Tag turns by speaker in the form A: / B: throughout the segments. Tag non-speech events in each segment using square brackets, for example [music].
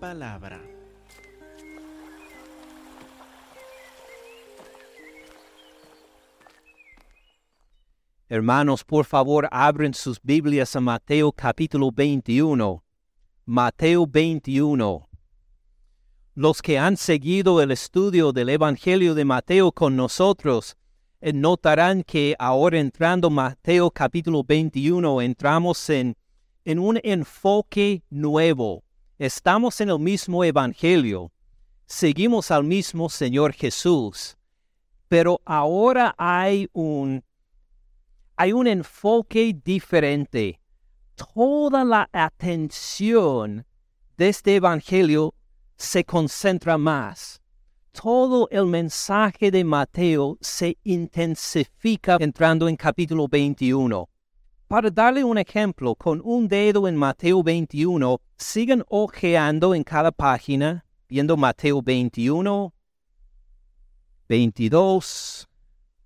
A: palabra.
B: Hermanos, por favor, abren sus Biblias a Mateo capítulo 21. Mateo 21. Los que han seguido el estudio del Evangelio de Mateo con nosotros eh, notarán que ahora entrando Mateo capítulo 21 entramos en, en un enfoque nuevo. Estamos en el mismo Evangelio. Seguimos al mismo Señor Jesús. Pero ahora hay un hay un enfoque diferente. Toda la atención de este Evangelio se concentra más. Todo el mensaje de Mateo se intensifica entrando en capítulo 21. Para darle un ejemplo, con un dedo en Mateo 21, sigan ojeando en cada página, viendo Mateo 21, 22,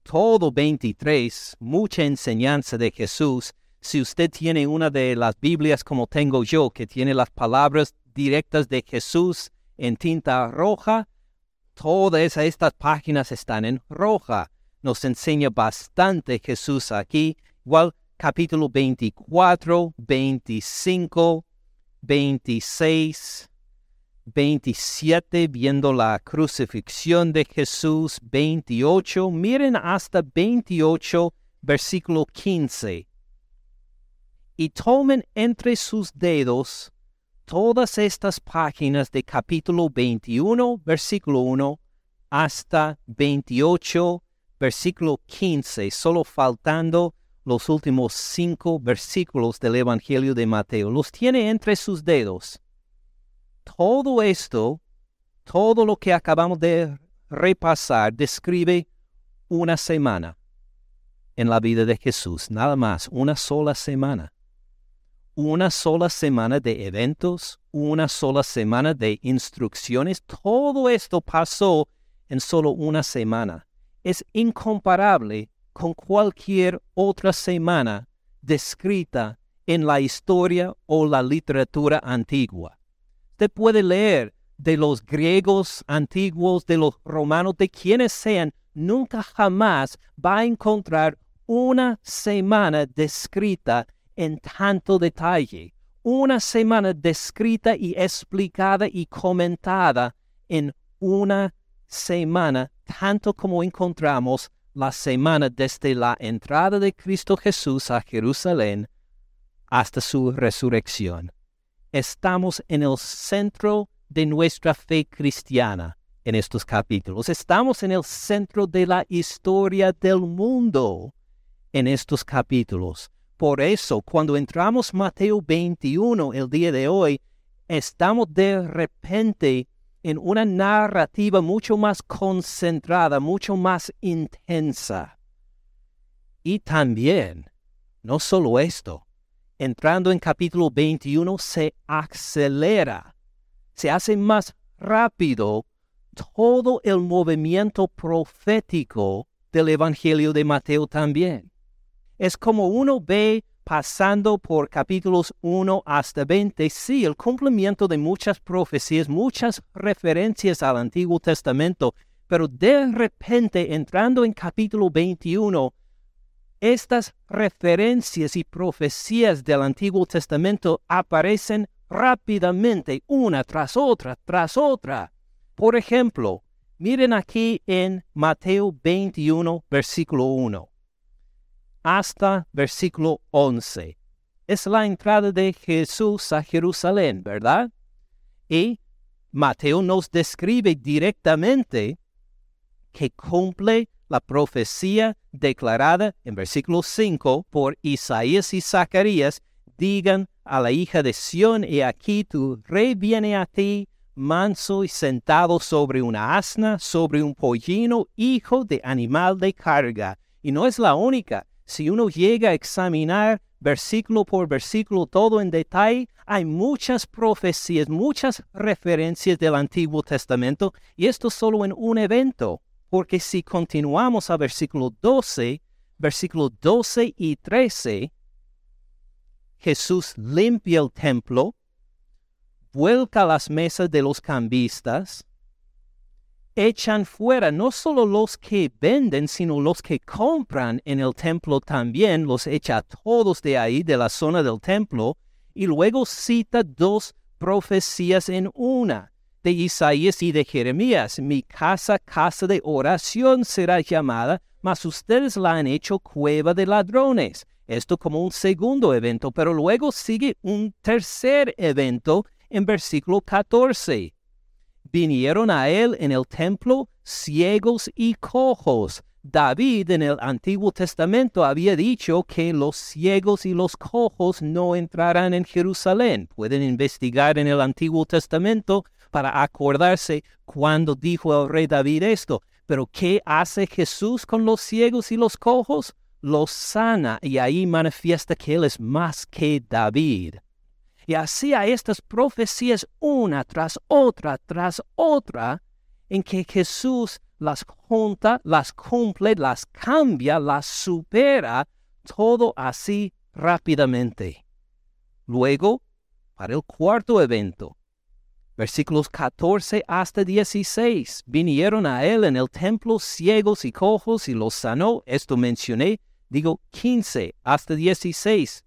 B: todo 23, mucha enseñanza de Jesús. Si usted tiene una de las Biblias como tengo yo, que tiene las palabras directas de Jesús en tinta roja, todas estas páginas están en roja. Nos enseña bastante Jesús aquí. Igual capítulo 24, 25, 26, 27, viendo la crucifixión de Jesús, 28, miren hasta 28, versículo 15. Y tomen entre sus dedos todas estas páginas de capítulo 21, versículo 1, hasta 28, versículo 15, solo faltando los últimos cinco versículos del Evangelio de Mateo. Los tiene entre sus dedos todo esto, todo lo que acabamos de repasar, describe una semana en la vida de Jesús, nada más, una sola semana. Una sola semana de eventos, una sola semana de instrucciones, todo esto pasó en solo una semana. Es incomparable con cualquier otra semana descrita en la historia o la literatura antigua. Usted puede leer de los griegos antiguos, de los romanos, de quienes sean, nunca jamás va a encontrar una semana descrita en tanto detalle, una semana descrita y explicada y comentada en una semana, tanto como encontramos la semana desde la entrada de Cristo Jesús a Jerusalén hasta su resurrección estamos en el centro de nuestra fe cristiana en estos capítulos. Estamos en el centro de la historia del mundo en estos capítulos. Por eso, cuando entramos Mateo 21 el día de hoy, estamos de repente en una narrativa mucho más concentrada, mucho más intensa. Y también, no solo esto, entrando en capítulo 21, se acelera, se hace más rápido todo el movimiento profético del Evangelio de Mateo también. Es como uno ve pasando por capítulos 1 hasta 20, sí, el cumplimiento de muchas profecías, muchas referencias al Antiguo Testamento, pero de repente entrando en capítulo 21, estas referencias y profecías del Antiguo Testamento aparecen rápidamente una tras otra, tras otra. Por ejemplo, miren aquí en Mateo 21, versículo 1, hasta versículo 11. Es la entrada de Jesús a Jerusalén, ¿verdad? Y Mateo nos describe directamente que cumple la profecía declarada en versículo 5 por Isaías y Zacarías, digan a la hija de Sión, y aquí tu rey viene a ti, manso y sentado sobre una asna, sobre un pollino, hijo de animal de carga. Y no es la única. Si uno llega a examinar versículo por versículo todo en detalle, hay muchas profecías, muchas referencias del Antiguo Testamento, y esto solo en un evento. Porque si continuamos a versículo 12, versículo 12 y 13, Jesús limpia el templo, vuelca las mesas de los cambistas, echan fuera no solo los que venden, sino los que compran en el templo también, los echa todos de ahí, de la zona del templo, y luego cita dos profecías en una, de Isaías y de Jeremías. Mi casa, casa de oración será llamada, mas ustedes la han hecho cueva de ladrones. Esto como un segundo evento, pero luego sigue un tercer evento en versículo 14 vinieron a él en el templo ciegos y cojos. David en el Antiguo Testamento había dicho que los ciegos y los cojos no entrarán en Jerusalén. Pueden investigar en el Antiguo Testamento para acordarse cuando dijo el rey David esto. Pero ¿qué hace Jesús con los ciegos y los cojos? Los sana y ahí manifiesta que Él es más que David y hacía estas profecías una tras otra, tras otra, en que Jesús las junta, las cumple, las cambia, las supera, todo así rápidamente. Luego, para el cuarto evento, versículos 14 hasta 16, vinieron a él en el templo ciegos y cojos y los sanó, esto mencioné, digo 15 hasta 16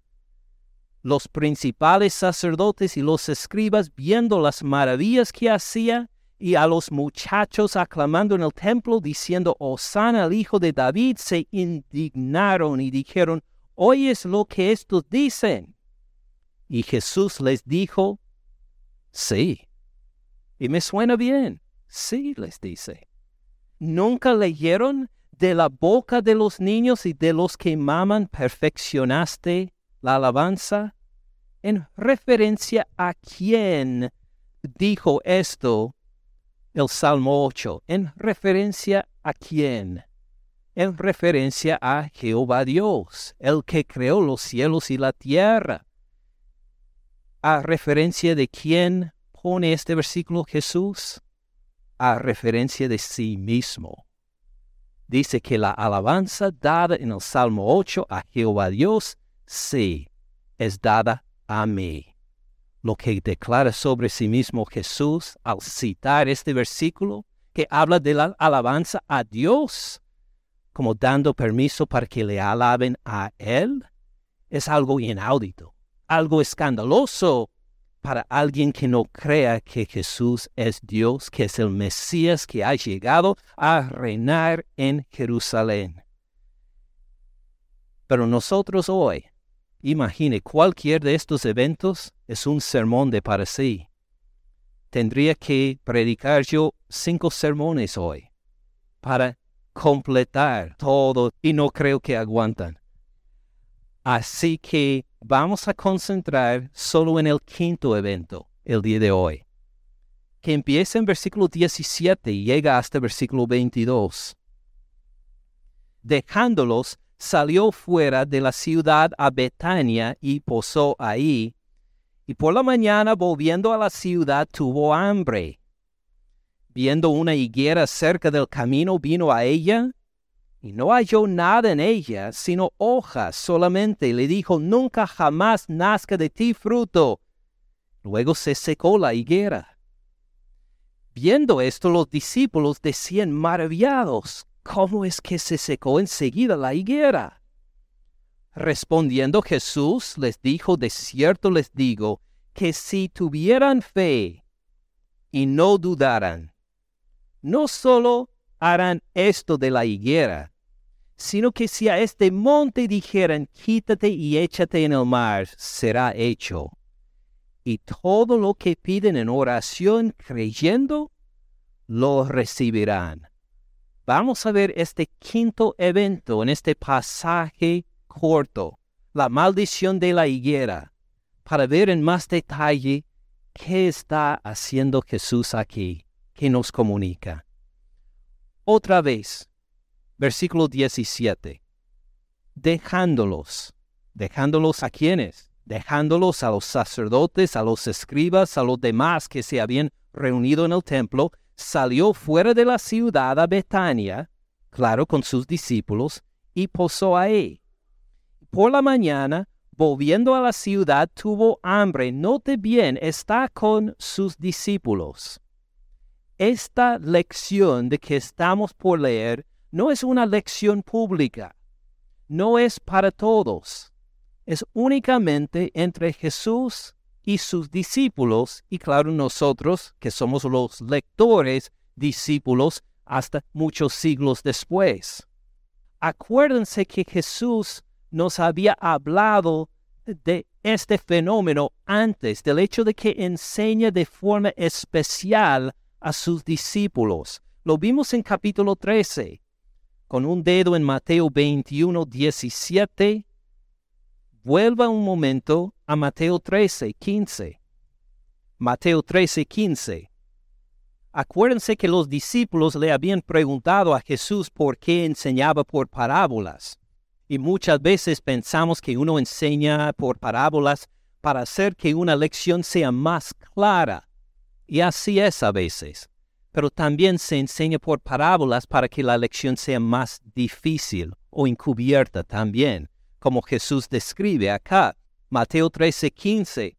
B: los principales sacerdotes y los escribas viendo las maravillas que hacía y a los muchachos aclamando en el templo diciendo, Osana al hijo de David, se indignaron y dijeron, ¿oyes lo que estos dicen? Y Jesús les dijo, sí. Y me suena bien, sí, les dice. ¿Nunca leyeron de la boca de los niños y de los que maman perfeccionaste la alabanza? ¿En referencia a quién dijo esto el Salmo 8? ¿En referencia a quién? En referencia a Jehová Dios, el que creó los cielos y la tierra. ¿A referencia de quién pone este versículo Jesús? A referencia de sí mismo. Dice que la alabanza dada en el Salmo 8 a Jehová Dios sí, es dada a mí. Lo que declara sobre sí mismo Jesús al citar este versículo, que habla de la alabanza a Dios, como dando permiso para que le alaben a Él, es algo inaudito, algo escandaloso para alguien que no crea que Jesús es Dios, que es el Mesías que ha llegado a reinar en Jerusalén. Pero nosotros hoy Imagine, cualquier de estos eventos es un sermón de para sí. Tendría que predicar yo cinco sermones hoy para completar todo y no creo que aguantan. Así que vamos a concentrar solo en el quinto evento, el día de hoy, que empieza en versículo 17 y llega hasta versículo 22. Dejándolos, salió fuera de la ciudad a Betania y posó ahí, y por la mañana volviendo a la ciudad tuvo hambre. Viendo una higuera cerca del camino vino a ella, y no halló nada en ella, sino hojas solamente, le dijo, nunca jamás nazca de ti fruto. Luego se secó la higuera. Viendo esto los discípulos decían maravillados, ¿cómo es que se secó enseguida la higuera? Respondiendo Jesús les dijo, de cierto les digo, que si tuvieran fe y no dudaran, no solo harán esto de la higuera, sino que si a este monte dijeran, quítate y échate en el mar, será hecho. Y todo lo que piden en oración creyendo, lo recibirán vamos a ver este quinto evento en este pasaje corto, la maldición de la higuera, para ver en más detalle qué está haciendo Jesús aquí, que nos comunica. Otra vez, versículo 17. Dejándolos. ¿Dejándolos a quiénes? Dejándolos a los sacerdotes, a los escribas, a los demás que se habían reunido en el templo, salió fuera de la ciudad a Betania, claro, con sus discípulos, y posó ahí. Por la mañana, volviendo a la ciudad, tuvo hambre. Note bien, está con sus discípulos. Esta lección de que estamos por leer no es una lección pública, no es para todos, es únicamente entre Jesús y sus discípulos y claro nosotros que somos los lectores, discípulos, hasta muchos siglos después. Acuérdense que Jesús nos había hablado de este fenómeno antes, del hecho de que enseña de forma especial a sus discípulos. Lo vimos en capítulo 13, con un dedo en Mateo 21, 17. Vuelva un momento a Mateo 13, 15. Mateo 13, 15. Acuérdense que los discípulos le habían preguntado a Jesús por qué enseñaba por parábolas. Y muchas veces pensamos que uno enseña por parábolas para hacer que una lección sea más clara. Y así es a veces. Pero también se enseña por parábolas para que la lección sea más difícil o encubierta también, como Jesús describe acá. Mateo 13:15.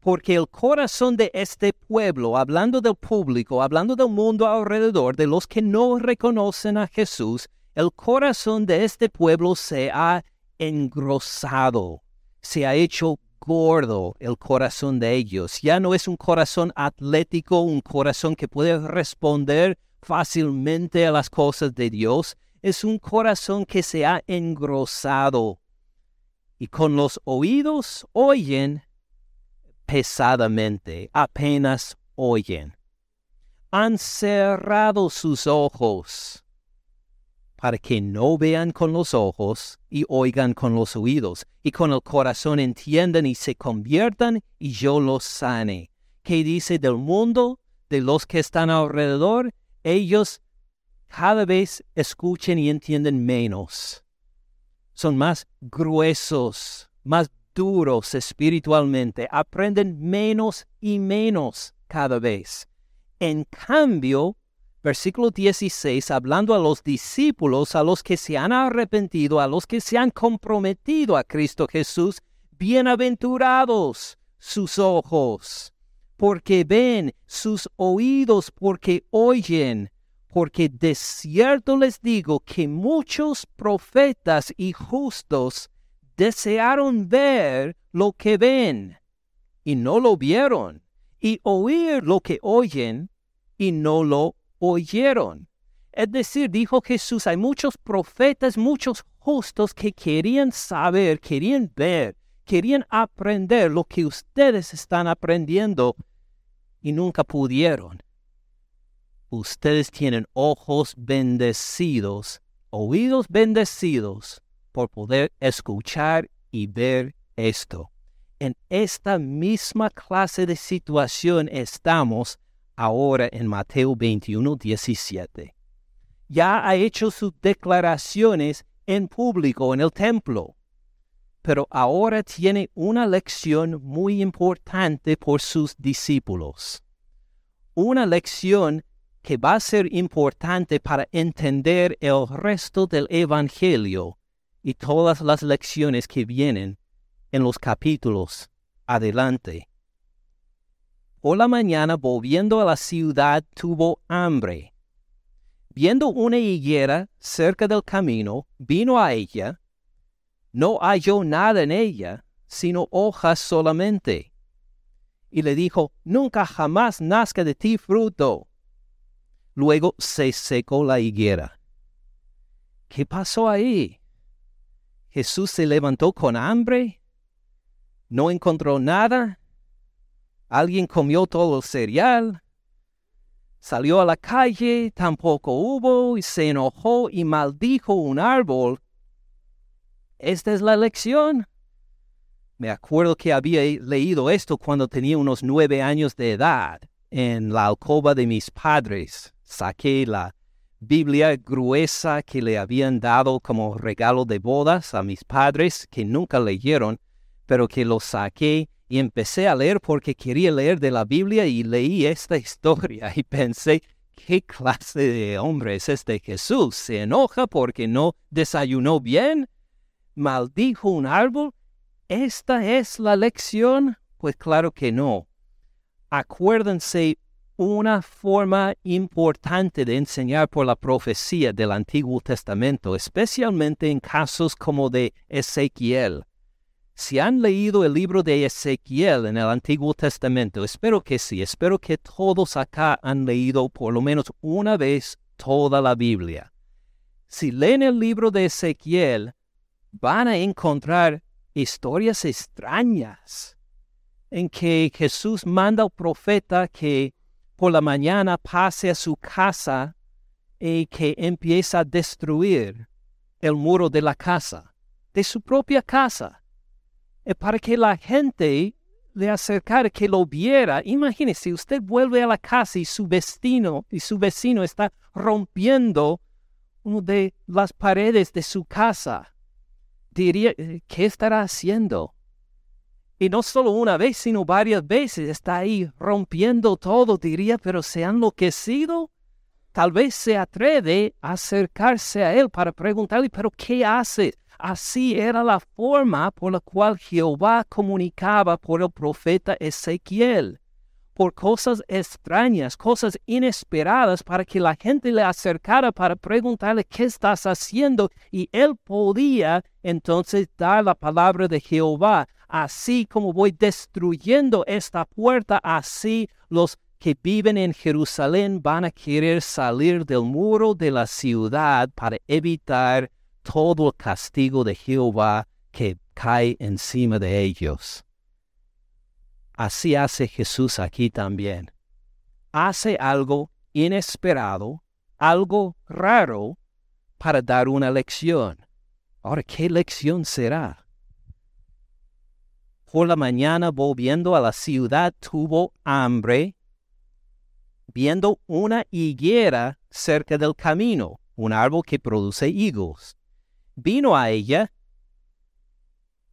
B: Porque el corazón de este pueblo, hablando del público, hablando del mundo alrededor, de los que no reconocen a Jesús, el corazón de este pueblo se ha engrosado, se ha hecho gordo el corazón de ellos. Ya no es un corazón atlético, un corazón que puede responder fácilmente a las cosas de Dios. Es un corazón que se ha engrosado. Y con los oídos oyen pesadamente, apenas oyen. Han cerrado sus ojos para que no vean con los ojos y oigan con los oídos, y con el corazón entiendan y se conviertan, y yo los sane. ¿Qué dice del mundo, de los que están alrededor? Ellos cada vez escuchen y entienden menos. Son más gruesos, más duros espiritualmente, aprenden menos y menos cada vez. En cambio, versículo 16, hablando a los discípulos, a los que se han arrepentido, a los que se han comprometido a Cristo Jesús, bienaventurados sus ojos, porque ven, sus oídos, porque oyen, porque de cierto les digo que muchos profetas y justos desearon ver lo que ven y no lo vieron, y oír lo que oyen y no lo oyeron. Es decir, dijo Jesús, hay muchos profetas, muchos justos que querían saber, querían ver, querían aprender lo que ustedes están aprendiendo y nunca pudieron. Ustedes tienen ojos bendecidos, oídos bendecidos por poder escuchar y ver esto. En esta misma clase de situación estamos ahora en Mateo 21, 17. Ya ha hecho sus declaraciones en público en el templo, pero ahora tiene una lección muy importante por sus discípulos. Una lección que va a ser importante para entender el resto del Evangelio y todas las lecciones que vienen en los capítulos adelante. Por la mañana, volviendo a la ciudad, tuvo hambre. Viendo una higuera cerca del camino, vino a ella. No halló nada en ella, sino hojas solamente. Y le dijo, Nunca jamás nazca de ti fruto. Luego se secó la higuera. ¿Qué pasó ahí? Jesús se levantó con hambre. No encontró nada Alguien comió todo el cereal, salió a la calle, tampoco hubo, y se enojó y maldijo un árbol. Esta es la lección. Me acuerdo que había leído esto cuando tenía unos nueve años de edad. En la alcoba de mis padres saqué la Biblia gruesa que le habían dado como regalo de bodas a mis padres, que nunca leyeron, pero que lo saqué y empecé a leer porque quería leer de la Biblia y leí esta [laughs] historia y pensé, ¿qué clase de hombre es este Jesús? ¿Se enoja porque no desayunó bien? ¿Maldijo un árbol? ¿esta es la lección? Pues claro que no. Acuérdense una forma importante de enseñar por la profecía del Antiguo Testamento, especialmente en casos como de Ezequiel. Si han leído el libro de Ezequiel en el Antiguo Testamento, espero que sí, espero que todos acá han leído por lo menos una vez toda la Biblia. Si leen el libro de Ezequiel, van a encontrar historias extrañas en que Jesús manda al profeta que por la mañana pase a su casa y que empieza a destruir el muro de la casa, de su propia casa, y para que la gente le acercara, que lo viera. Imagínese, usted vuelve a la casa y su vecino y su vecino está rompiendo una de las paredes de su casa. Diría, ¿qué estará haciendo? Y no solo una vez, sino varias veces está ahí rompiendo todo, diría, pero se ha enloquecido. Tal vez se atreve a acercarse a él para preguntarle, pero ¿qué hace? Así era la forma por la cual Jehová comunicaba por el profeta Ezequiel, por cosas extrañas, cosas inesperadas, para que la gente le acercara para preguntarle qué estás haciendo y él podía entonces dar la palabra de Jehová así como voy destruyendo esta puerta, así los que viven en Jerusalén van a querer salir del muro de la ciudad para evitar todo el castigo de Jehová que cae encima de ellos. Así hace Jesús aquí también. Hace algo inesperado, algo raro, para dar una lección. Ahora, ¿qué lección será? por la mañana volviendo a la ciudad tuvo hambre, viendo una higuera cerca del camino, un árbol que produce higos. Vino a ella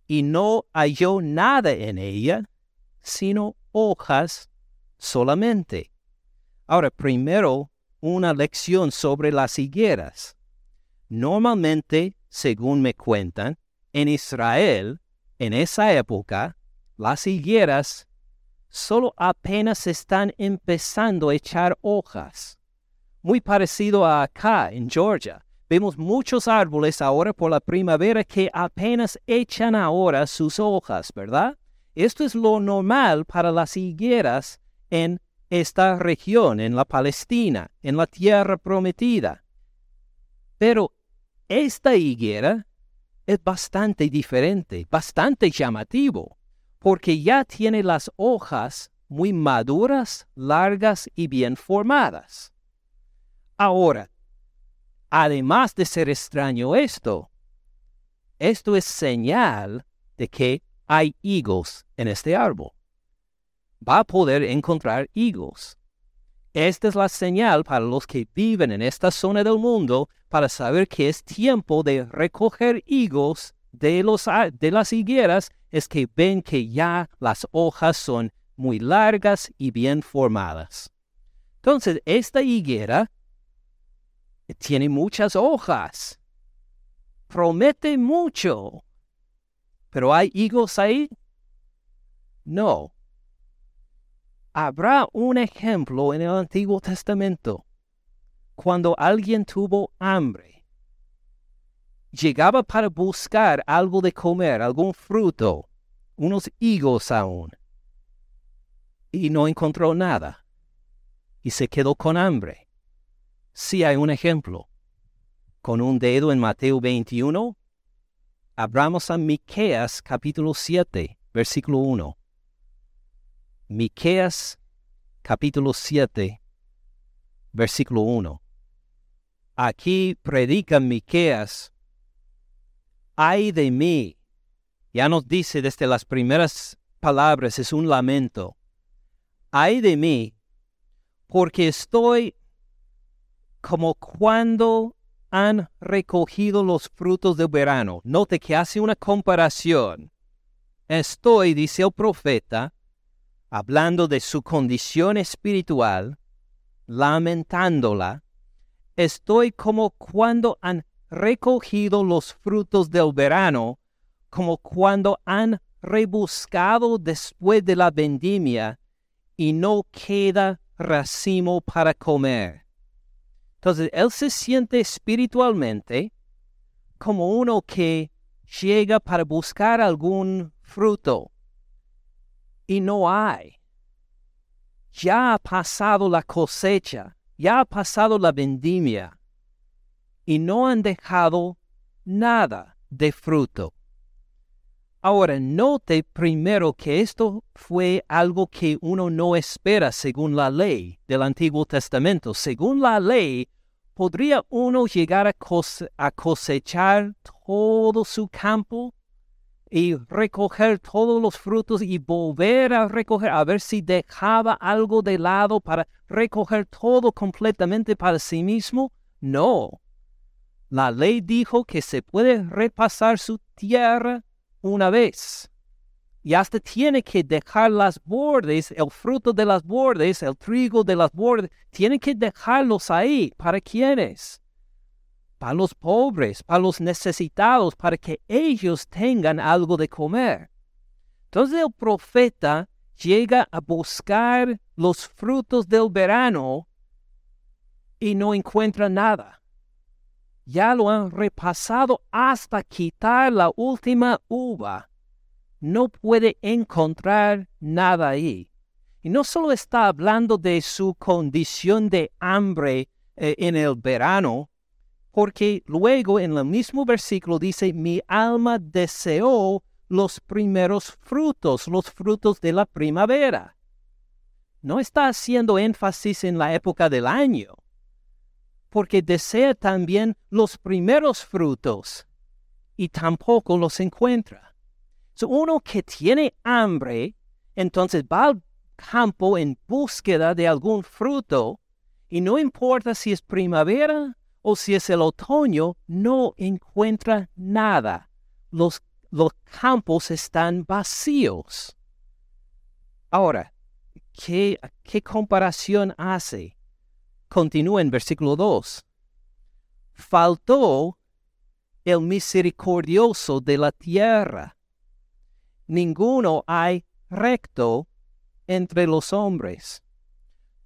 B: y no halló nada en ella, sino hojas solamente. Ahora, primero, una lección sobre las higueras. Normalmente, según me cuentan, en Israel en esa época, las higueras solo apenas están empezando a echar hojas. Muy parecido a acá, en Georgia. Vemos muchos árboles ahora por la primavera que apenas echan ahora sus hojas, ¿verdad? Esto es lo normal para las higueras en esta región, en la Palestina, en la tierra prometida. Pero esta higuera es bastante diferente, bastante llamativo, porque ya tiene las hojas muy maduras, largas y bien formadas. Ahora, además de ser extraño esto, esto es señal de que hay higos en este árbol. Va a poder encontrar higos. Esta es la señal para los que viven en esta zona del mundo para saber que es tiempo de recoger higos de, los, de las higueras, es que ven que ya las hojas son muy largas y bien formadas. Entonces, esta higuera tiene muchas hojas. Promete mucho. ¿Pero hay higos ahí? No habrá un ejemplo en el Antiguo Testamento. Cuando alguien tuvo hambre, llegaba para buscar algo de comer, algún fruto, unos higos aún, y no encontró nada, y se quedó con hambre. Si hay un ejemplo. Con un dedo en Mateo 21, abramos a Miqueas capítulo 7, versículo 1. Miqueas capítulo 7, versículo 1. Aquí predica Miqueas, ay de mí. Ya nos dice desde las primeras palabras, es un lamento. Ay de mí, porque estoy como cuando han recogido los frutos del verano. Note que hace una comparación. Estoy, dice el profeta, hablando de su condición espiritual, lamentándola, estoy como cuando han recogido los frutos del verano, como cuando han rebuscado después de la vendimia y no queda racimo para comer. Entonces, él se siente espiritualmente como uno que llega para buscar algún fruto y no hay. Ya ha pasado la cosecha, ya ha pasado la vendimia y no han dejado nada de fruto. Ahora, note primero que esto fue algo que uno no espera según la ley del Antiguo Testamento. Según la ley, ¿podría uno llegar a, cosechar todo su campo y recoger todos los frutos y volver a recoger, a ver si dejaba algo de lado para recoger todo completamente para sí mismo? No. La ley dijo que se puede repasar su tierra una vez. Y hasta tiene que dejar las bordes, el fruto de las bordes, el trigo de las bordes, tiene que dejarlos ahí. ¿Para quiénes? Para los pobres, para los necesitados, para que ellos tengan algo de comer. Entonces el profeta llega a buscar los frutos del verano y no encuentra nada ya lo han repasado hasta quitar la última uva. No puede encontrar nada ahí. Y no solo está hablando de su condición de hambre eh, en el verano, porque luego en el mismo versículo dice, mi alma deseó los primeros frutos, los frutos de la primavera. No está haciendo énfasis en la época del año, porque desea también los primeros frutos y tampoco los encuentra. uno que tiene hambre, entonces va al campo en búsqueda de algún fruto y no importa si es primavera o si es el otoño, no encuentra nada. Los, los campos están vacíos. Ahora, ¿qué, ¿qué comparación hace? Continúa en versículo 2. Faltó el misericordioso de la tierra. Ninguno hay recto entre los hombres.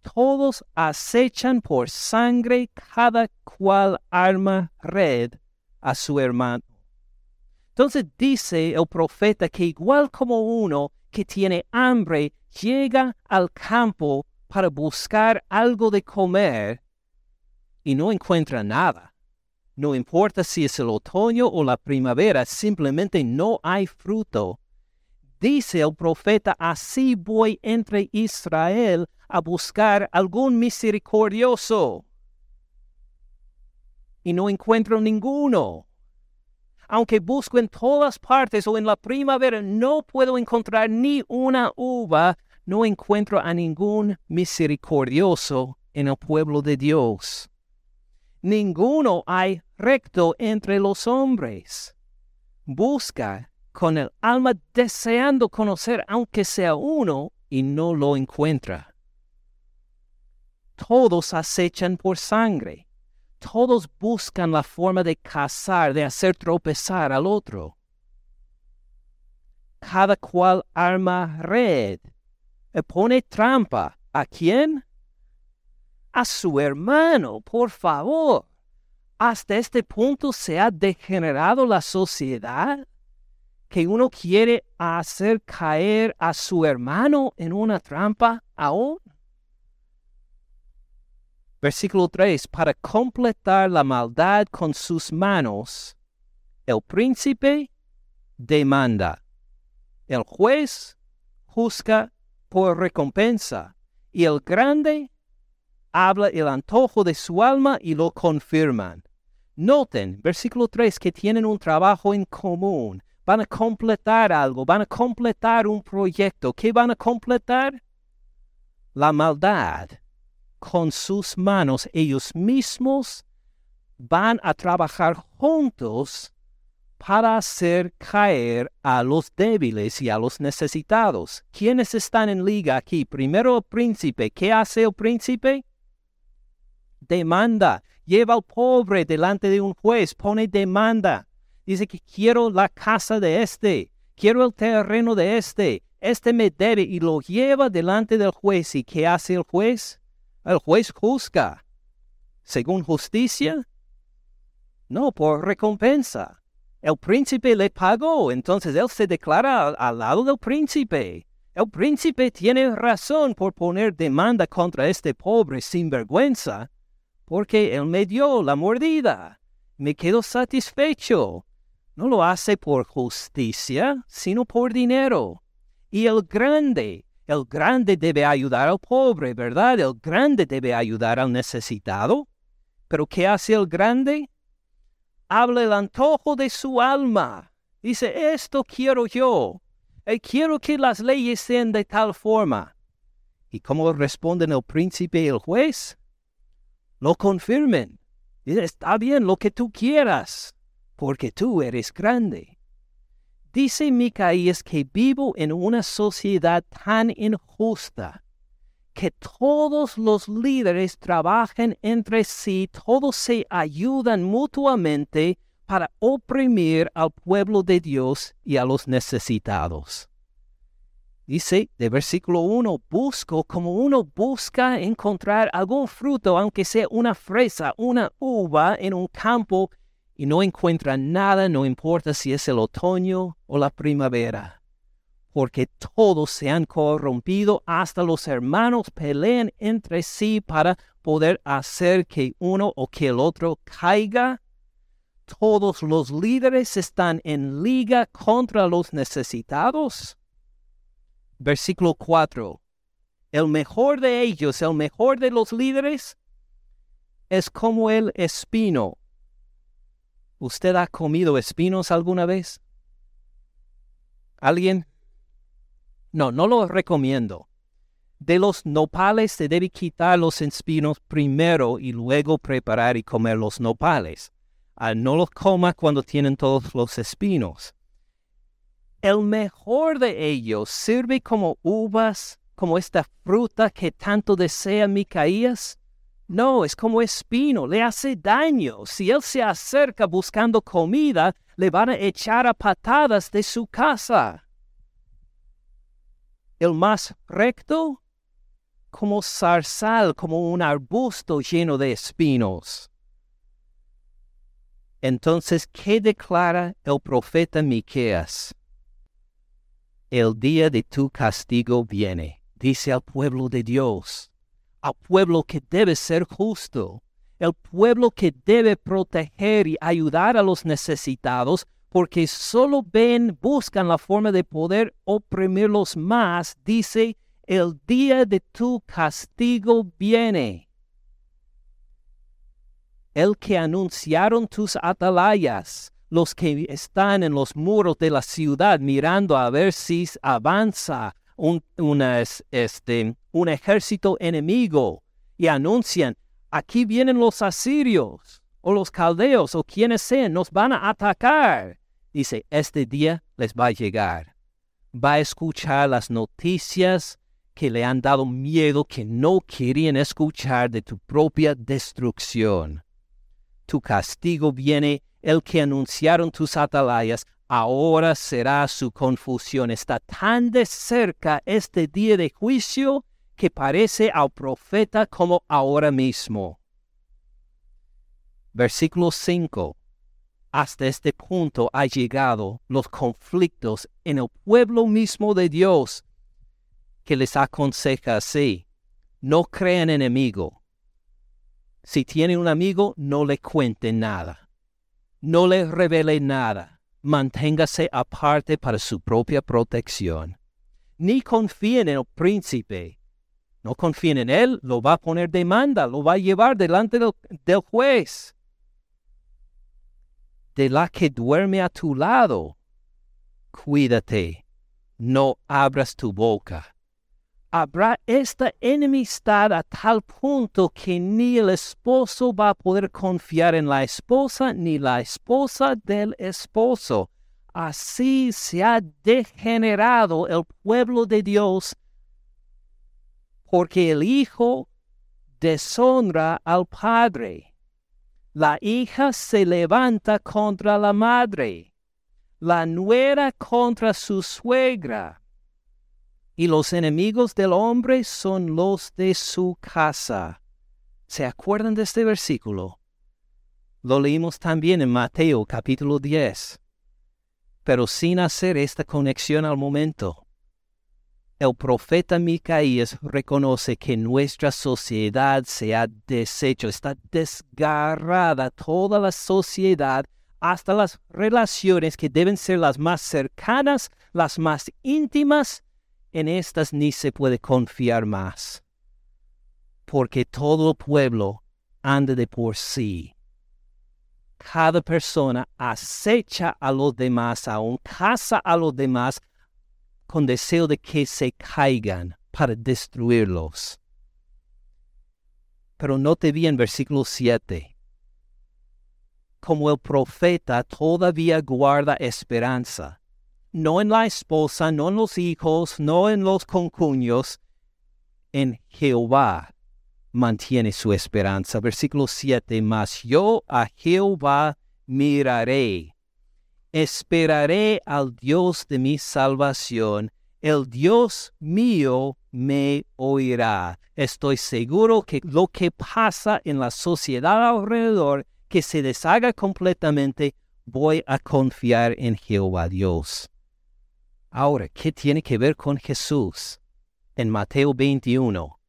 B: Todos acechan por sangre, cada cual arma red a su hermano. Entonces dice el profeta que igual como uno que tiene hambre llega al campo para buscar algo de comer y no encuentra nada. No importa si es el otoño o la primavera, simplemente no hay fruto. Dice el profeta, así voy entre Israel a buscar algún misericordioso. Y no encuentro ninguno. Aunque busco en todas partes o en la primavera, no puedo encontrar ni una uva no encuentro a ningún misericordioso en el pueblo de Dios. Ninguno hay recto entre los hombres. Busca con el alma deseando conocer aunque sea uno y no lo encuentra. Todos acechan por sangre. Todos buscan la forma de cazar, de hacer tropezar al otro. Cada cual arma red pone trampa. ¿A quién? A su hermano, por favor. Hasta este punto se ha degenerado la sociedad que uno quiere hacer caer a su hermano en una trampa aún. Versículo 3. Para completar la maldad con sus manos, el príncipe demanda. El juez juzga por recompensa, y el grande habla el antojo de su alma y lo confirman. Noten, versículo 3, que tienen un trabajo en común. Van a completar algo, van a completar un proyecto. ¿Qué van a completar? La maldad. Con sus manos ellos mismos van a trabajar juntos para hacer caer a los débiles y a los necesitados. ¿Quiénes están en liga aquí? Primero el príncipe. ¿Qué hace el príncipe? Demanda. Lleva al pobre delante de un juez, pone demanda. Dice que quiero la casa de este, quiero el terreno de este, este me debe y lo lleva delante del juez. ¿Y qué hace el juez? El juez juzga. ¿Según justicia? No, por recompensa. El príncipe le pagó, entonces él se declara al, lado del príncipe. El príncipe tiene razón por poner demanda contra este pobre sinvergüenza, porque él me dio la mordida. Me quedo satisfecho. No lo hace por justicia, sino por dinero. Y el grande, el grande debe ayudar al pobre, ¿verdad? El grande debe ayudar al necesitado. Pero ¿qué hace el grande? Habla el antojo de su alma. Dice, esto quiero yo. Y quiero que las leyes sean de tal forma. ¿Y cómo responden el príncipe y el juez? Lo confirmen. Dice, está bien lo que tú quieras, porque tú eres grande. Dice Micaías que vivo en una sociedad tan injusta que todos los líderes trabajan entre sí, todos se ayudan mutuamente para oprimir al pueblo de Dios y a los necesitados. Dice de versículo 1, busco como uno busca encontrar algún fruto, aunque sea una fresa, una uva en un campo y no encuentra nada, no importa si es el otoño o la primavera, porque todos se han corrompido, hasta los hermanos pelean entre sí para poder hacer que uno o que el otro caiga. Todos los líderes están en liga contra los necesitados. Versículo 4. El mejor de ellos, el mejor de los líderes, es como el espino ¿Usted ha comido espinos alguna vez? ¿Alguien? No, no lo recomiendo. De los nopales se debe quitar los espinos primero y luego preparar y comer los nopales. Ah, no los coma cuando tienen todos los espinos. El mejor de ellos sirve como uvas, como esta fruta que tanto desea Micaías. No, es como espino, le hace daño. Si él se acerca buscando comida, le van a echar a patadas de su casa. El más recto, como zarzal, como un arbusto lleno de espinos. Entonces, ¿qué declara el profeta Miqueas? El día de tu castigo viene, dice al pueblo de Dios al pueblo que debe ser justo, el pueblo que debe proteger y ayudar a los necesitados, porque solo ven, buscan la forma de poder oprimirlos más, dice, el día de tu castigo viene. El que anunciaron tus atalayas, los que están en los muros de la ciudad mirando a ver si avanza un, este, un ejército enemigo y anuncian, aquí vienen los asirios o los caldeos o quienes sean, nos van a atacar. Dice, este día les va a llegar. Va a escuchar las noticias que le han dado miedo, que no querían escuchar de tu propia destrucción. Tu castigo viene, el que anunciaron tus atalayas, ahora será su confusión. Está tan de cerca este día de juicio que parece al profeta como ahora mismo. Versículo 5. Hasta este punto ha llegado los conflictos en el pueblo mismo de Dios, que les aconseja así, no crean enemigo. Si tiene un amigo, no le cuente nada. No le revele nada manténgase aparte para su propia protección. Ni confíen en el príncipe. No confíen en él, lo va a poner demanda, lo va a llevar delante del, del juez. De la que duerme a tu lado, cuídate, no abras tu boca habrá esta enemistad a tal punto que ni el esposo va a poder confiar en la esposa, ni la esposa del esposo. Así se ha degenerado el pueblo de Dios, porque el Hijo deshonra al Padre. La hija se levanta contra la madre, la nuera contra su suegra, y los enemigos del hombre son los de su casa. ¿Se acuerdan de este versículo? Lo leímos también en Mateo capítulo 10, pero sin hacer esta conexión al momento. El profeta Micaías reconoce que nuestra sociedad se ha deshecho, está desgarrada toda la sociedad hasta las relaciones que deben ser las más cercanas, las más íntimas, en estas ni se puede confiar más, porque todo pueblo anda de por sí. Cada persona acecha a los demás, aún caza a los demás con deseo de que se caigan para destruirlos. Pero note bien versículo 7. Como el profeta todavía guarda esperanza, no en la esposa, no en los hijos, no en los concuños, en Jehová mantiene su esperanza. Versículo 7, mas yo a Jehová miraré esperaré al Dios de mi salvación, el Dios mío me oirá. Estoy seguro que lo que pasa en la sociedad alrededor, que se deshaga completamente, voy a confiar en Jehová Dios. Ahora, ¿qué tiene que ver con Jesús? En Mateo 21.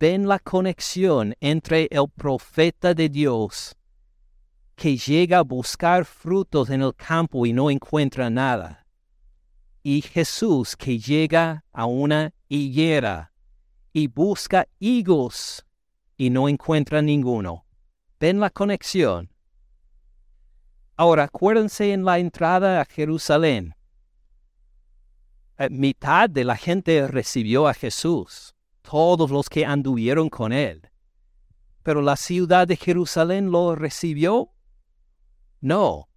B: Ven la conexión entre el profeta de Dios que llega a buscar frutos en el campo y no encuentra nada. Y Jesús que llega a una higuera y busca higos y no encuentra ninguno. ¿Ven la conexión? Ahora acuérdense en la entrada a Jerusalén. mitad de la gente recibió a Jesús, todos los que anduvieron con él. Pero la ciudad de Jerusalén lo recibió no.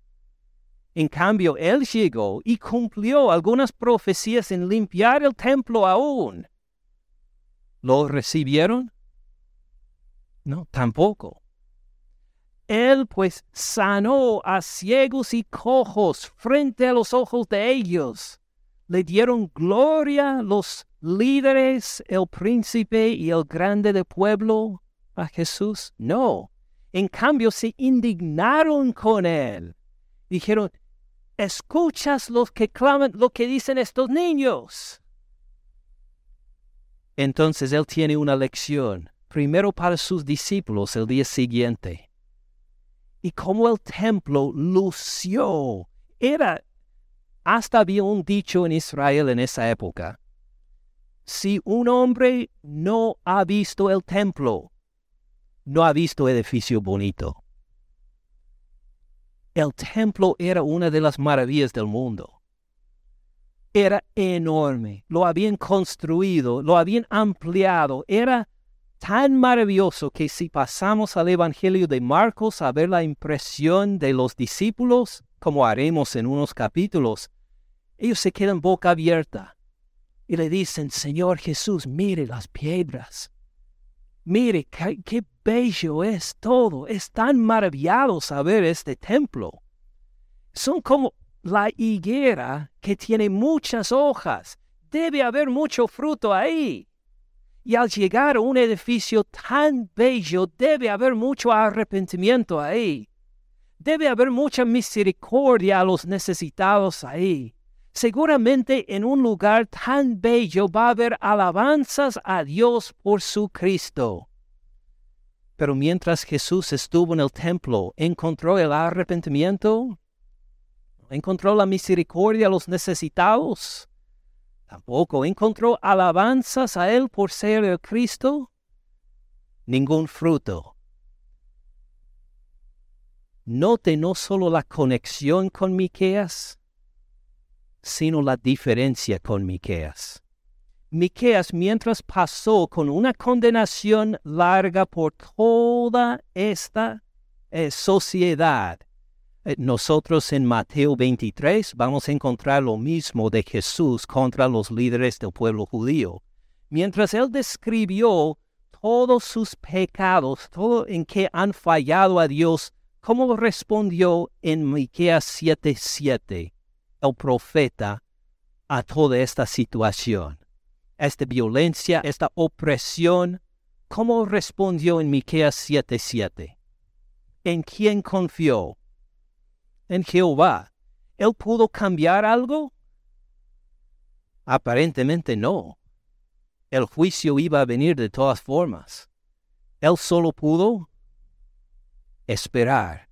B: En cambio, él llegó y cumplió algunas profecías en limpiar el templo aún. ¿Lo recibieron? No, tampoco. Él pues sanó a ciegos y cojos frente a los ojos de ellos. Le dieron gloria los líderes, el príncipe y el grande del pueblo a Jesús. No. En cambio, se indignaron con él. Dijeron, escuchas los que claman lo que dicen estos niños. Entonces él tiene una lección, primero para sus discípulos el día siguiente. Y como el templo lució, era, hasta había un dicho en Israel en esa época, si un hombre no ha visto el templo, no ha visto edificio bonito. El templo era una de las maravillas del mundo. Era enorme, lo habían construido, lo habían ampliado, era tan maravilloso que si pasamos al Evangelio de Marcos a ver la impresión de los discípulos, como haremos en unos capítulos, ellos se quedan boca abierta y le dicen, Señor Jesús, mire las piedras, Mire qué, bello es todo. Es tan maravillado saber este templo. Son como la higuera que tiene muchas hojas. Debe haber mucho fruto ahí. Y al llegar a un edificio tan bello, debe haber mucho arrepentimiento ahí. Debe haber mucha misericordia a los necesitados ahí. Seguramente en un lugar tan bello va a haber alabanzas a Dios por su Cristo. Pero mientras Jesús estuvo en el templo, ¿encontró el arrepentimiento? ¿Encontró la misericordia a los necesitados? ¿Tampoco encontró alabanzas a Él por ser el Cristo? Ningún fruto. Note no solo la conexión con Miqueas, sino la diferencia con Miqueas. Miqueas, mientras pasó con una condenación larga por toda esta eh, sociedad, eh, nosotros en Mateo 23 vamos a encontrar lo mismo de Jesús contra los líderes del pueblo judío. Mientras él describió todos sus pecados, todo en que han fallado a Dios, ¿cómo respondió en Miqueas 7:7 el profeta a toda esta situación? Esta violencia, esta opresión, ¿cómo respondió en Miqueas 7:7? ¿En quién confió? En Jehová. ¿Él pudo cambiar algo? Aparentemente no. El juicio iba a venir de todas formas. Él solo pudo esperar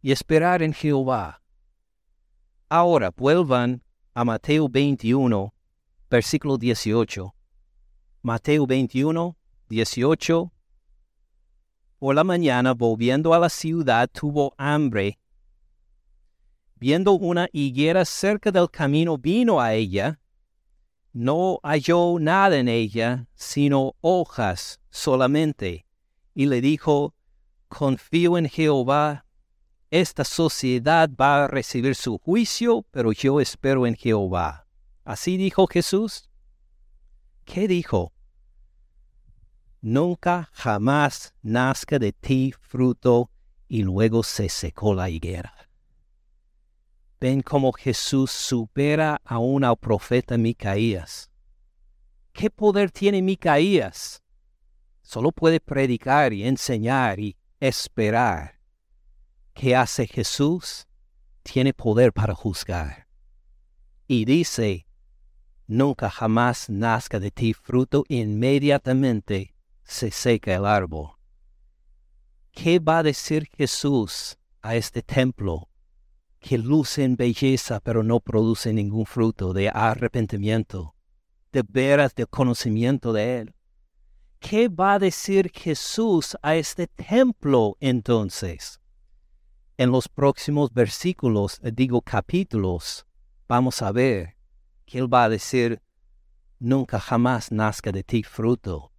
B: y esperar en Jehová. Ahora vuelvan a Mateo 21, versículo 18. Mateo 21, 18. Por la mañana, volviendo a la ciudad, tuvo hambre. Viendo una higuera cerca del camino, vino a ella no halló nada en ella, sino hojas solamente, y le dijo, confío en Jehová, esta sociedad va a recibir su juicio, pero yo espero en Jehová. ¿Así dijo Jesús? ¿Qué dijo? Nunca jamás nazca de ti fruto y luego se secó la higuera. Ven cómo Jesús supera a una profeta Micaías. ¿Qué poder tiene Micaías? Solo puede predicar y enseñar y esperar. ¿Qué hace Jesús? Tiene poder para juzgar. Y dice, nunca jamás nazca de ti fruto, inmediatamente se seca el árbol. ¿Qué va a decir Jesús a este templo que lucen belleza pero no producen ningún fruto de arrepentimiento, de veras de conocimiento de Él. ¿Qué va a decir Jesús a este templo entonces? En los próximos versículos, eh, digo capítulos, vamos a ver que Él va a decir, nunca jamás nazca de ti fruto,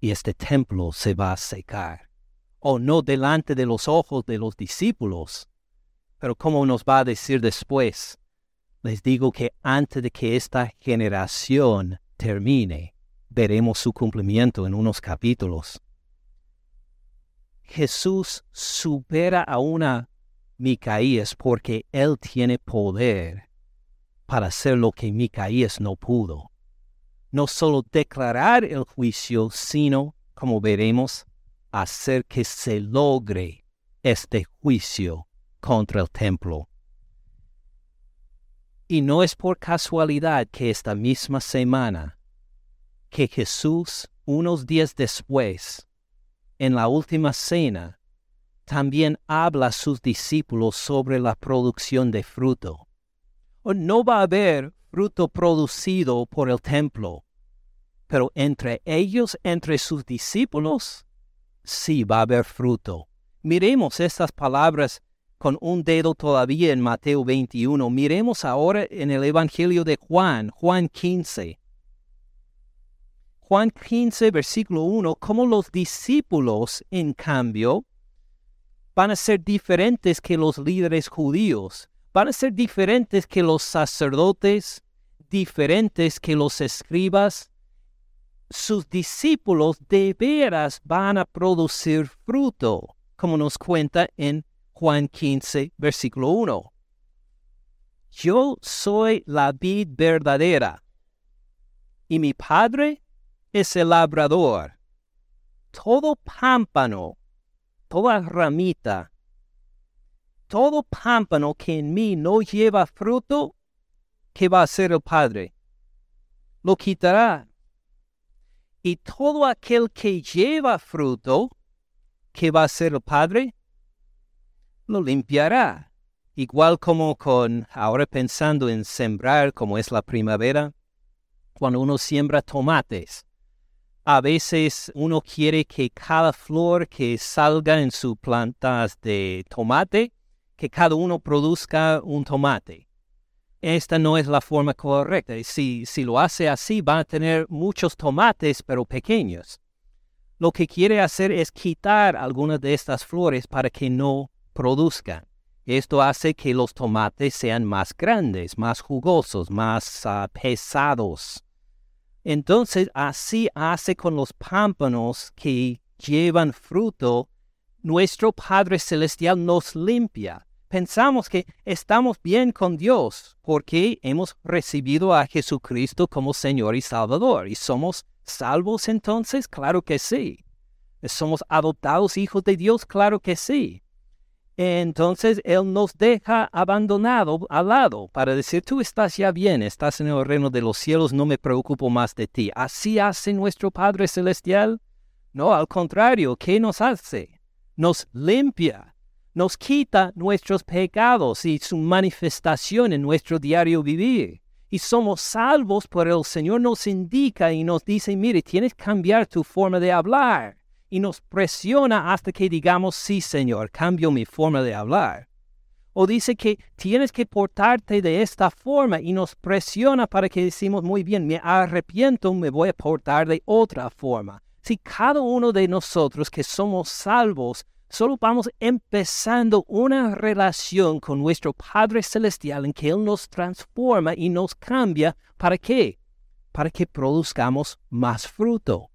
B: y este templo se va a secar, o no delante de los ojos de los discípulos, pero como nos va a decir después, les digo que antes de que esta generación termine, veremos su cumplimiento en unos capítulos. Jesús supera a una Micaías porque él tiene poder para hacer lo que Micaías no pudo. No solo declarar el juicio, sino, como veremos, hacer que se logre este juicio contra el templo. Y no es por casualidad que esta misma semana, que Jesús, unos días después, en la última cena, también habla a sus discípulos sobre la producción de fruto. No va a haber fruto producido por el templo, pero entre ellos, entre sus discípulos, sí va a haber fruto. Miremos estas palabras con un dedo todavía en Mateo 21. Miremos ahora en el Evangelio de Juan, Juan 15. Juan 15, versículo 1, cómo los discípulos, en cambio, van a ser diferentes que los líderes judíos, van a ser diferentes que los sacerdotes, diferentes que los escribas. Sus discípulos de veras van a producir fruto, como nos cuenta en Juan 15, versículo 1. Yo soy la vid verdadera y mi Padre es el labrador. Todo pámpano, toda ramita, todo pámpano que en mí no lleva fruto, ¿qué va a hacer el Padre? Lo quitará. Y todo aquel que lleva fruto, ¿qué va a hacer el Padre? lo limpiará. Igual como con, ahora pensando en sembrar como es la primavera, cuando uno siembra tomates. A veces uno quiere que cada flor que salga en sus plantas de tomate, que cada uno produzca un tomate. Esta no es la forma correcta. Si, si lo hace así, va a tener muchos tomates, pero pequeños. Lo que quiere hacer es quitar algunas de estas flores para que no produzcan. Esto hace que los tomates sean más grandes, más jugosos, más ah, pesados. Entonces así hace con los pámpanos que llevan fruto. Nuestro Padre Celestial nos limpia. Pensamos que estamos bien con Dios porque hemos recibido a Jesucristo como Señor y Salvador. ¿Y somos salvos entonces? Claro que sí. ¿Somos adoptados hijos de Dios? Claro que sí entonces Él nos deja abandonado al lado para decir, tú estás ya bien, estás en el reino de los cielos, no me preocupo más de ti. ¿Así hace nuestro Padre Celestial? No, al contrario, ¿qué nos hace? Nos limpia, nos quita nuestros pecados y su manifestación en nuestro diario vivir. Y somos salvos, por el Señor nos indica y nos dice, mire, tienes que cambiar tu forma de hablar y nos presiona hasta que digamos, sí, Señor, cambio mi forma de hablar. O dice que tienes que portarte de esta forma y nos presiona para que decimos, muy bien, me arrepiento, me voy a portar de otra forma. Si cada uno de nosotros que somos salvos, solo vamos empezando una relación con nuestro Padre Celestial en que Él nos transforma y nos cambia, ¿para qué? Para que produzcamos más fruto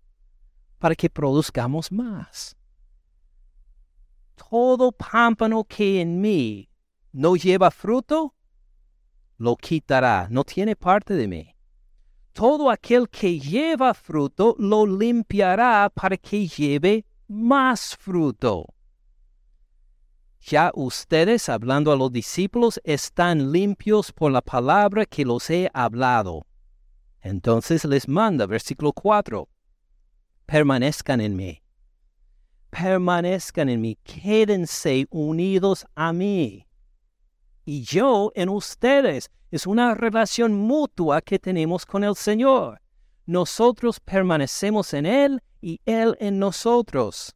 B: para que produzcamos más. Todo pámpano que en mí no lleva fruto, lo quitará, no tiene parte de mí. Todo aquel que lleva fruto lo limpiará para que lleve más fruto. Ya ustedes, hablando a los discípulos, están limpios por la palabra que los he hablado. Entonces les manda, versículo 4, permanezcan en mí. Permanezcan en mí, quédense unidos a mí. Y yo en ustedes. Es una relación mutua que tenemos con el Señor. Nosotros permanecemos en Él y Él en nosotros.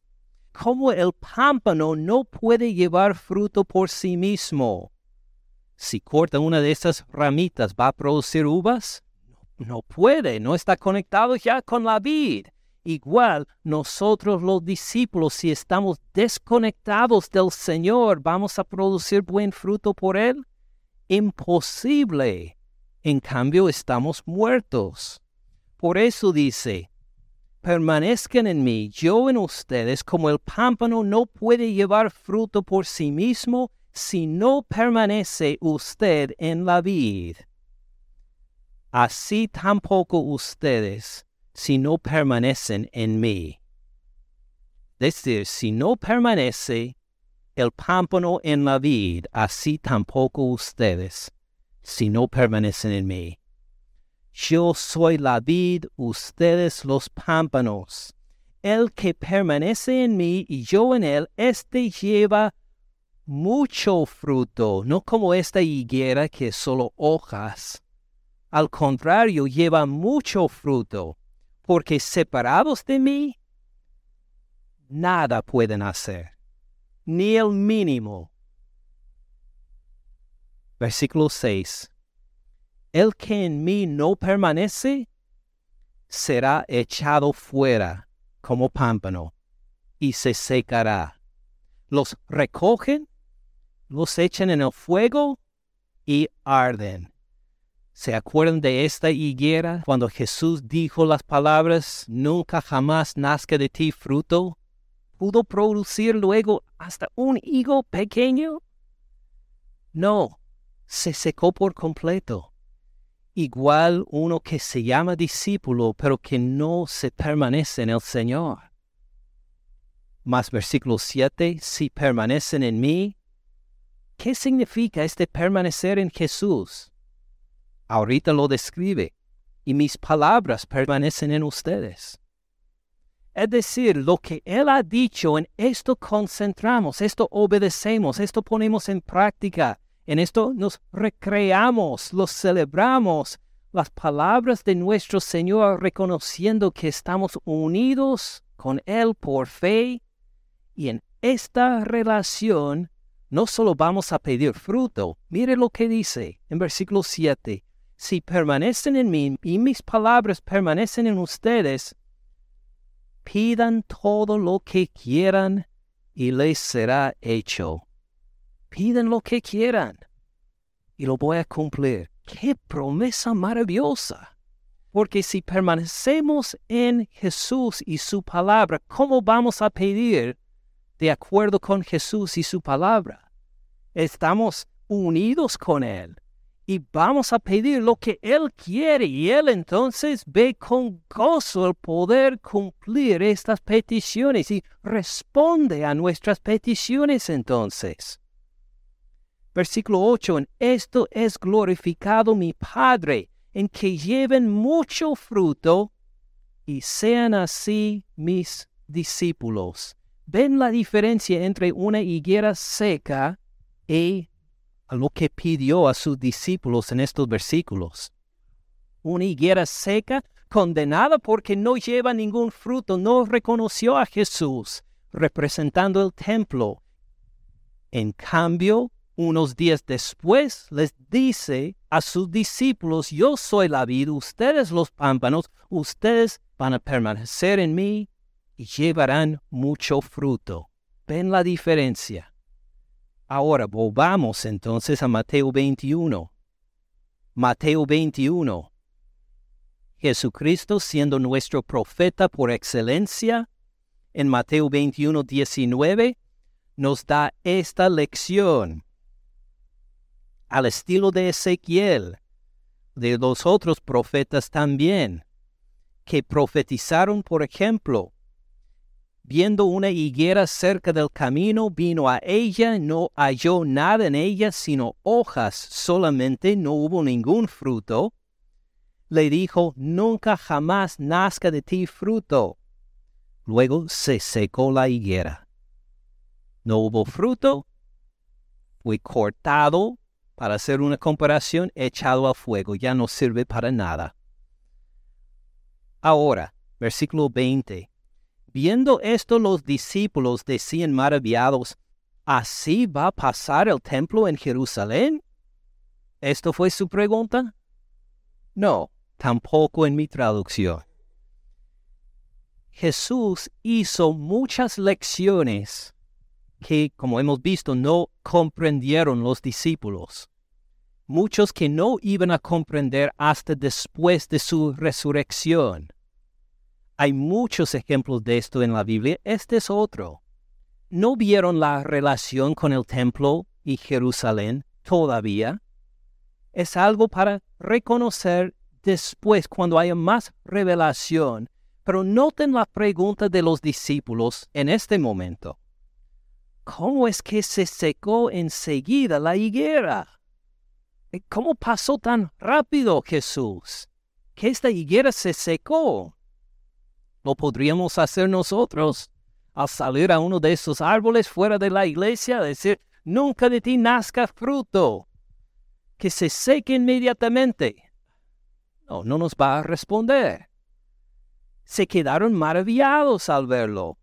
B: Como el pámpano no puede llevar fruto por sí mismo. Si corta una de esas ramitas, ¿va a producir uvas? No puede, no está conectado ya con la vid. Igual nosotros los discípulos, si estamos desconectados del Señor, ¿vamos a producir buen fruto por Él? Imposible. En cambio, estamos muertos. Por eso dice, permanezcan en mí, yo en ustedes, como el pámpano no puede llevar fruto por sí mismo si no permanece usted en la vid. Así tampoco ustedes si no permanecen en mí. Es decir, si no permanece el pámpano en la vid, así tampoco ustedes, si no permanecen en mí. Yo soy la vid, ustedes los pámpanos. El que permanece en mí y yo en él, éste lleva mucho fruto, no como esta higuera que solo hojas. Al contrario, lleva mucho fruto porque separados de mí, nada pueden hacer, ni el mínimo. Versículo 6. El que en mí no permanece, será echado fuera como pámpano y se secará. Los recogen, los echan en el fuego y arden. ¿Se acuerdan de esta higuera cuando Jesús dijo las palabras, nunca jamás nazca de ti fruto? ¿Pudo producir luego hasta un higo pequeño? No, se secó por completo. Igual uno que se llama discípulo, pero que no se permanece en el Señor. Más versículo 7, si permanecen en mí, ¿qué significa este permanecer en Jesús? Ahorita lo describe, y mis palabras permanecen en ustedes. Es decir, lo que Él ha dicho, en esto concentramos, esto obedecemos, esto ponemos en práctica, en esto nos recreamos, lo celebramos, las palabras de nuestro Señor reconociendo que estamos unidos con Él por fe, y en esta relación no solo vamos a pedir fruto, mire lo que dice en versículo 7, si permanecen en mí y mis palabras permanecen en ustedes, pidan todo lo que quieran y les será hecho. Pidan lo que quieran y lo voy a cumplir. ¡Qué promesa maravillosa! Porque si permanecemos en Jesús y su palabra, ¿cómo vamos a pedir de acuerdo con Jesús y su palabra? Estamos unidos con Él y vamos a pedir lo que Él quiere y Él entonces ve con gozo el poder cumplir estas peticiones y responde a nuestras peticiones entonces. Versículo 8, en esto es glorificado mi Padre en que lleven mucho fruto y sean así mis discípulos. ¿Ven la diferencia entre una higuera seca y lo que pidió a sus discípulos en estos versículos? Una higuera seca, condenada porque no lleva ningún fruto, no reconoció a Jesús representando el templo. En cambio, unos días después les dice a sus discípulos, yo soy la vida, ustedes los pámpanos, ustedes van a permanecer en mí y llevarán mucho fruto. ¿Ven la diferencia? Ahora volvamos entonces a Mateo 21. Mateo 21. Jesucristo siendo nuestro profeta por excelencia, en Mateo 21, 19, nos da esta lección al estilo de Ezequiel, de los otros profetas también, que profetizaron, por ejemplo, viendo una higuera cerca del camino, vino a ella, no halló nada en ella sino hojas solamente, no hubo ningún fruto. Le dijo, nunca jamás nazca de ti fruto. Luego se secó la higuera. No hubo fruto, fue cortado para hacer una comparación, echado al fuego, ya no sirve para nada. Ahora, versículo 20. Viendo esto los discípulos decían maravillados, ¿así va a pasar el templo en Jerusalén? ¿Esto fue su pregunta? No, tampoco en mi traducción. Jesús hizo muchas lecciones que, como hemos visto, no comprendieron los discípulos muchos que no iban a comprender hasta después de su resurrección. Hay muchos ejemplos de esto en la Biblia, este es otro. ¿No vieron la relación con el templo y Jerusalén todavía? Es algo para reconocer después cuando haya más revelación, pero noten la pregunta de los discípulos en este momento. ¿Cómo es que se secó enseguida la higuera? ¿Cómo pasó tan rápido Jesús? Que esta higuera se secó. Lo podríamos hacer nosotros al salir a uno de esos árboles fuera de la iglesia, decir, nunca de ti nazca fruto, que se seque inmediatamente. No, no nos va a responder. Se quedaron maravillados al verlo.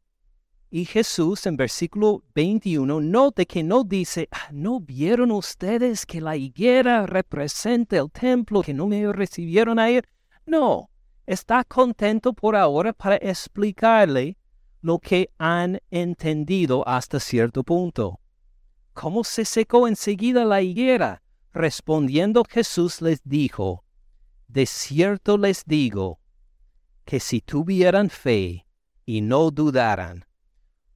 B: Y Jesús en versículo 21, note que no dice, ah, ¿no vieron ustedes que la higuera representa el templo que no me recibieron a ir? No, está contento por ahora para explicarle lo que han entendido hasta cierto punto. ¿Cómo se secó enseguida la higuera? Respondiendo Jesús les dijo, De cierto les digo, que si tuvieran fe y no dudaran,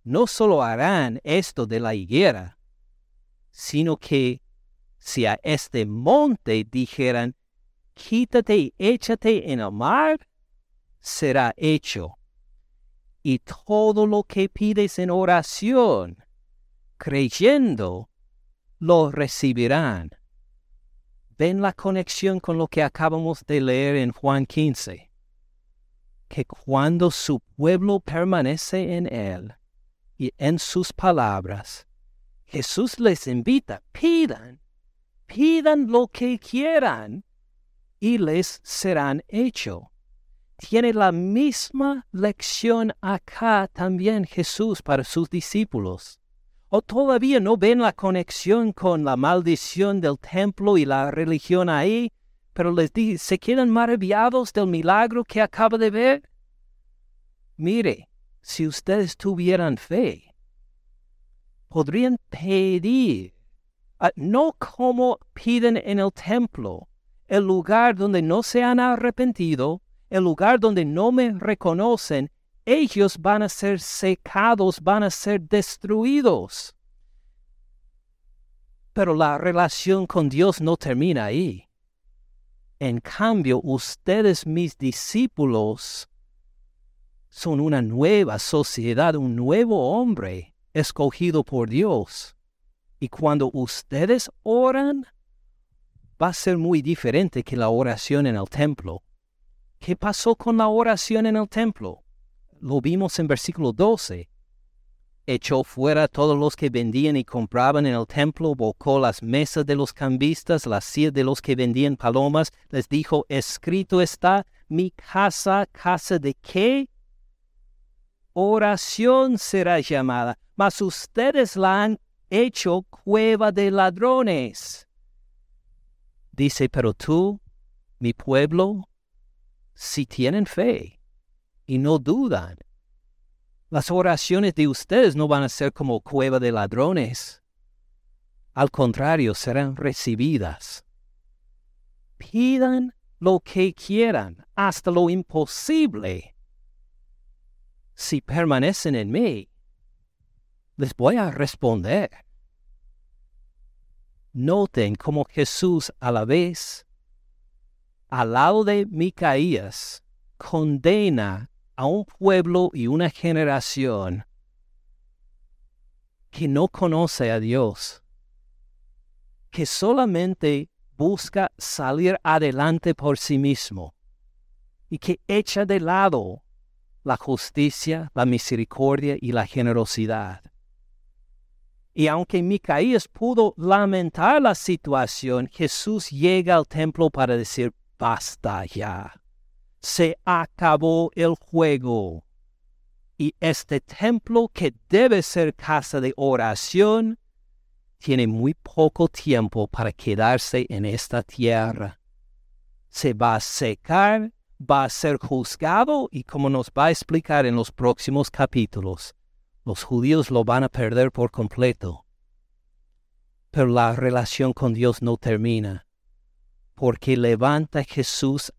B: no solo harán esto de la higuera, sino que si a este monte dijeran, quítate y échate en el mar, será hecho. Y todo lo que pides en oración, creyendo, lo recibirán. Ven la conexión con lo que acabamos de leer en Juan 15, que cuando su pueblo permanece en él, y en sus palabras, Jesús les invita, pidan, pidan lo que quieran y les serán hecho. Tiene la misma lección acá también Jesús para sus discípulos. ¿O todavía no ven la conexión con la maldición del templo y la religión ahí? Pero les dice, ¿se quedan maravillados del milagro que acaba de ver? Mire, si ustedes tuvieran fe, podrían pedir, ah, no como piden en el templo. El lugar donde no se han arrepentido, el lugar donde no me reconocen, ellos van a ser secados, van a ser destruidos. Pero la relación con Dios no termina ahí. En cambio, ustedes, mis discípulos, son una nueva sociedad, un nuevo hombre escogido por Dios. Y cuando ustedes oran, va a ser muy diferente que la oración en el templo. ¿Qué pasó con la oración en el templo? Lo vimos en versículo 12. Echó fuera a todos los que vendían y compraban en el templo, bocó las mesas de los cambistas, las sillas de los que vendían palomas, les dijo, escrito está, mi casa, casa de qué? Oración será llamada, mas ustedes la han hecho cueva de ladrones. Dice, pero tú, mi pueblo, si tienen fe y no dudan, las oraciones de ustedes no van a ser como cueva de ladrones. Al contrario, serán recibidas. Pidan lo que quieran, hasta lo imposible. Si permanecen en mí, les voy a responder. Noten cómo Jesús a la vez, al lado de Micaías, condena a un pueblo y una generación que no conoce a Dios, que solamente busca salir adelante por sí mismo y que echa de lado la justicia, la misericordia y la generosidad. Y aunque Micaías pudo lamentar la situación, Jesús llega al templo para decir, basta ya. Se acabó el juego. Y este templo que debe ser casa de oración, tiene muy poco tiempo para quedarse en esta tierra. Se va a secar, va a ser juzgado y como nos va a explicar en los próximos capítulos, los judíos lo van a perder por completo. Pero la relación con Dios no termina, porque levanta Jesús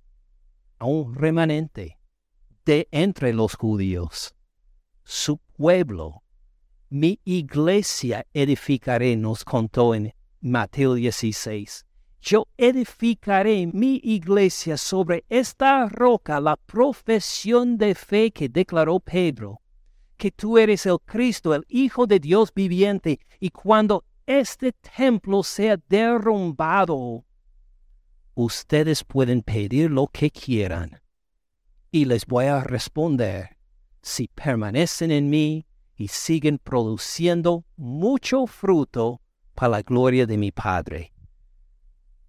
B: a un remanente de entre los judíos, su pueblo. Mi iglesia edificaré, nos contó en Mateo 16. Yo edificaré mi iglesia sobre esta roca, la profesión de fe que declaró Pedro que tú eres el Cristo, el Hijo de Dios viviente, y cuando este templo sea derrumbado, ustedes pueden pedir lo que quieran, y les voy a responder si permanecen en mí y siguen produciendo mucho fruto para la gloria de mi Padre.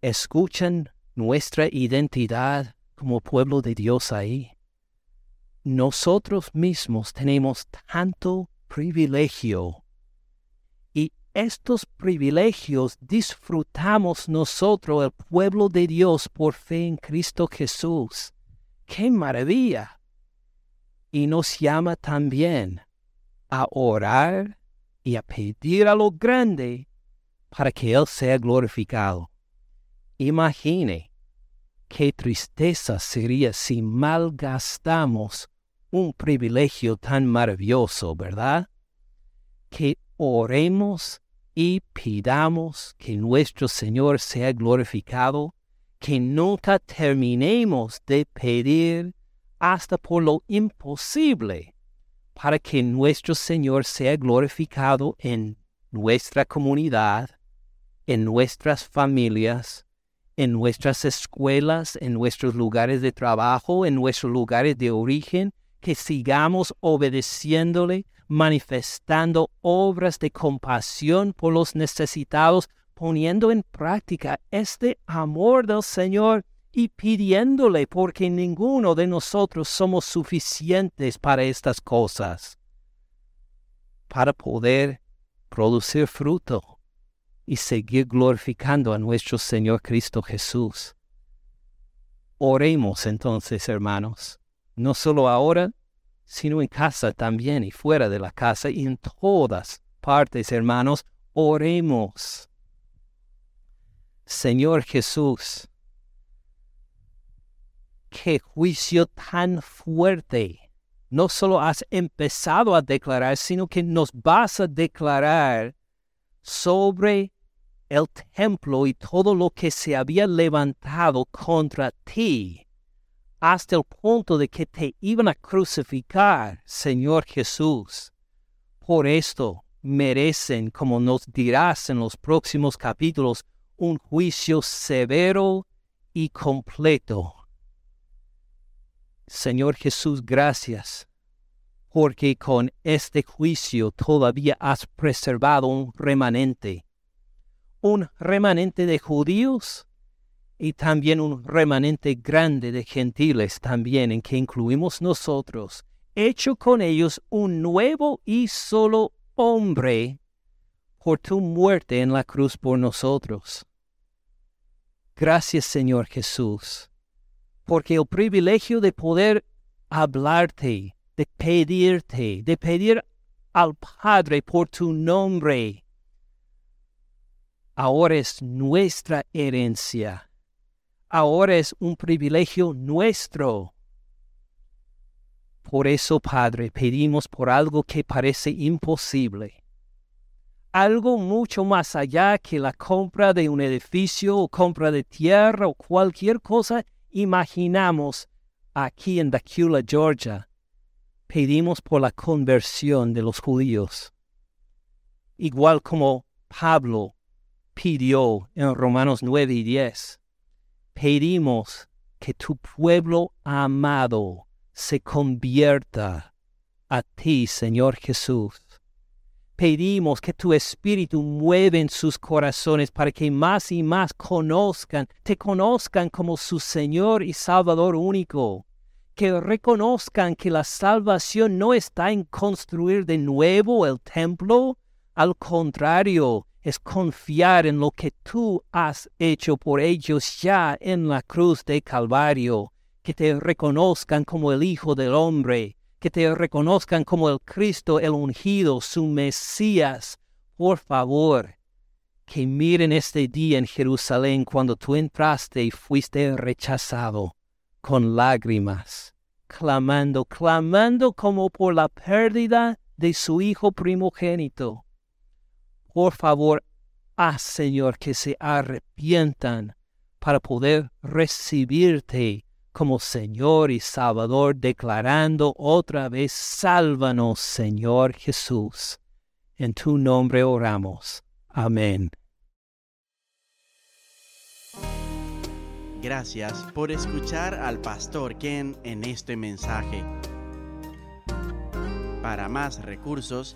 B: Escuchan nuestra identidad como pueblo de Dios ahí nosotros mismos tenemos tanto privilegio y estos privilegios disfrutamos nosotros, el pueblo de Dios, por fe en Cristo Jesús. ¡Qué maravilla! Y nos llama también a orar y a pedir a lo grande para que Él sea glorificado. Imagine qué tristeza sería si malgastamos un privilegio tan maravilloso, ¿verdad? Que oremos y pidamos que nuestro Señor sea glorificado, que nunca terminemos de pedir hasta por lo imposible para que nuestro Señor sea glorificado en nuestra comunidad, en nuestras familias, en nuestras escuelas, en nuestros lugares de trabajo, en nuestros lugares de origen, que sigamos obedeciéndole, manifestando obras de compasión por los necesitados, poniendo en práctica este amor del Señor y pidiéndole porque ninguno de nosotros somos suficientes para estas cosas, para poder producir fruto y seguir glorificando a nuestro Señor Cristo Jesús. Oremos entonces, hermanos no solo ahora, sino en casa también y fuera de la casa y en todas partes, hermanos, oremos. Señor Jesús, qué juicio tan fuerte no solo has empezado a declarar, sino que nos vas a declarar sobre el templo y todo lo que se había levantado contra ti, hasta el punto de que te iban a crucificar, Señor Jesús. Por esto merecen, como nos dirás en los próximos capítulos, un juicio severo y completo. Señor Jesús, gracias, porque con este juicio todavía has preservado un remanente, un remanente de judíos y también un remanente grande de gentiles también en que incluimos nosotros, hecho con ellos un nuevo y solo hombre por tu muerte en la cruz por nosotros. Gracias Señor Jesús porque el privilegio de poder hablarte, de pedirte, de pedir al Padre por tu nombre, ahora es nuestra herencia, ahora es un privilegio nuestro. Por eso, Padre, pedimos por algo que parece imposible, algo mucho más allá que la compra de un edificio o compra de tierra o cualquier cosa imaginamos aquí en Dacula, Georgia, pedimos por la conversión de los judíos, igual como Pablo pidió en Romanos 9 y 10. Pedimos que tu pueblo amado se convierta a ti, Señor Jesús. Pedimos que tu espíritu mueve en sus corazones para que más y más conozcan, te conozcan como su Señor y Salvador único, que reconozcan que la salvación no está en construir de nuevo el templo, al contrario, es confiar en lo que tú has hecho por ellos ya en la cruz de Calvario, que te reconozcan como el Hijo del Hombre, que te reconozcan como el Cristo, el ungido, su Mesías. Por favor, que miren este día en Jerusalén cuando tú entraste y fuiste rechazado con lágrimas, clamando, clamando como por la pérdida de su hijo primogénito. Por favor, haz, Señor, que se arrepientan para poder recibirte como Señor y Salvador, declarando otra vez, sálvanos, Señor Jesús. En tu nombre oramos. Amén.
A: Gracias por escuchar al pastor Ken en este mensaje. Para más recursos,